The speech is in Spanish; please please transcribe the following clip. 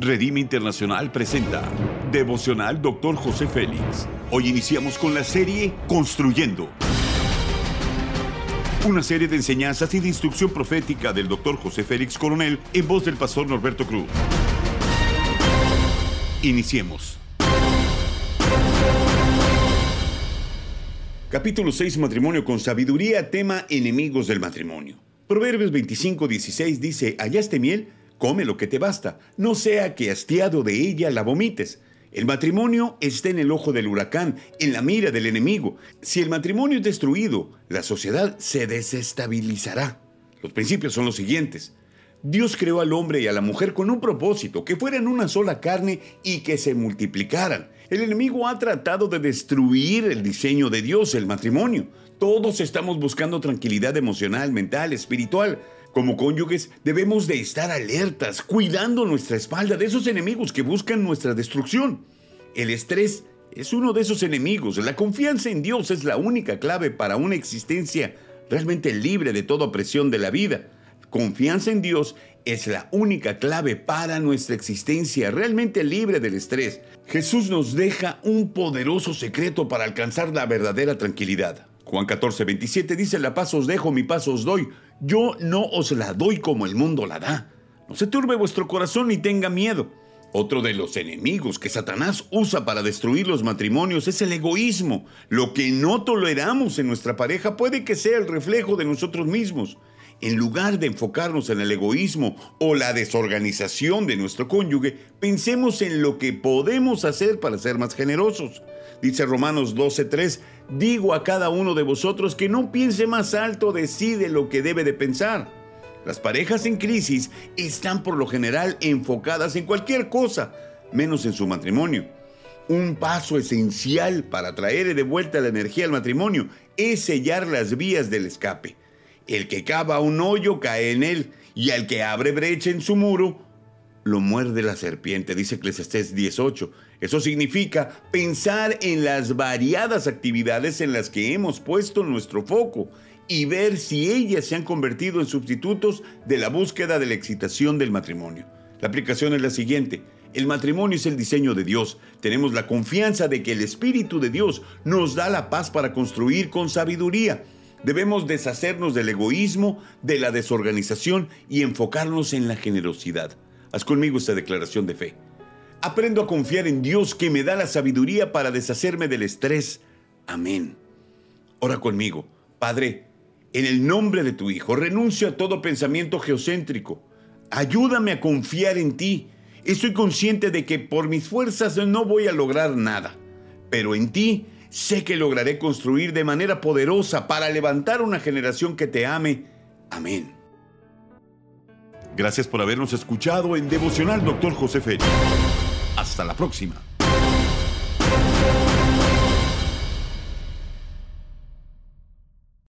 Redime Internacional presenta Devocional Dr. José Félix. Hoy iniciamos con la serie Construyendo. Una serie de enseñanzas y de instrucción profética del Dr. José Félix Coronel en voz del pastor Norberto Cruz. Iniciemos. Capítulo 6 Matrimonio con sabiduría, tema enemigos del matrimonio. Proverbios 25, 16 dice, hallaste miel, come lo que te basta, no sea que hastiado de ella la vomites. El matrimonio está en el ojo del huracán, en la mira del enemigo. Si el matrimonio es destruido, la sociedad se desestabilizará. Los principios son los siguientes. Dios creó al hombre y a la mujer con un propósito, que fueran una sola carne y que se multiplicaran. El enemigo ha tratado de destruir el diseño de Dios, el matrimonio. Todos estamos buscando tranquilidad emocional, mental, espiritual. Como cónyuges debemos de estar alertas, cuidando nuestra espalda de esos enemigos que buscan nuestra destrucción. El estrés es uno de esos enemigos. La confianza en Dios es la única clave para una existencia realmente libre de toda opresión de la vida. Confianza en Dios es la única clave para nuestra existencia realmente libre del estrés. Jesús nos deja un poderoso secreto para alcanzar la verdadera tranquilidad. Juan 14, 27 dice, la paz os dejo, mi paz os doy. Yo no os la doy como el mundo la da. No se turbe vuestro corazón ni tenga miedo. Otro de los enemigos que Satanás usa para destruir los matrimonios es el egoísmo. Lo que no toleramos en nuestra pareja puede que sea el reflejo de nosotros mismos. En lugar de enfocarnos en el egoísmo o la desorganización de nuestro cónyuge, pensemos en lo que podemos hacer para ser más generosos. Dice Romanos 12:3, digo a cada uno de vosotros que no piense más alto de sí de lo que debe de pensar. Las parejas en crisis están por lo general enfocadas en cualquier cosa, menos en su matrimonio. Un paso esencial para traer de vuelta la energía al matrimonio es sellar las vías del escape. El que cava un hoyo cae en él, y al que abre brecha en su muro, lo muerde la serpiente, dice Eclesiastés 18. Eso significa pensar en las variadas actividades en las que hemos puesto nuestro foco y ver si ellas se han convertido en sustitutos de la búsqueda de la excitación del matrimonio. La aplicación es la siguiente. El matrimonio es el diseño de Dios. Tenemos la confianza de que el Espíritu de Dios nos da la paz para construir con sabiduría. Debemos deshacernos del egoísmo, de la desorganización y enfocarnos en la generosidad. Haz conmigo esta declaración de fe. Aprendo a confiar en Dios que me da la sabiduría para deshacerme del estrés. Amén. Ora conmigo. Padre, en el nombre de tu Hijo, renuncio a todo pensamiento geocéntrico. Ayúdame a confiar en ti. Estoy consciente de que por mis fuerzas no voy a lograr nada, pero en ti sé que lograré construir de manera poderosa para levantar una generación que te ame. Amén. Gracias por habernos escuchado en Devocional Dr. José Félix. Hasta la próxima.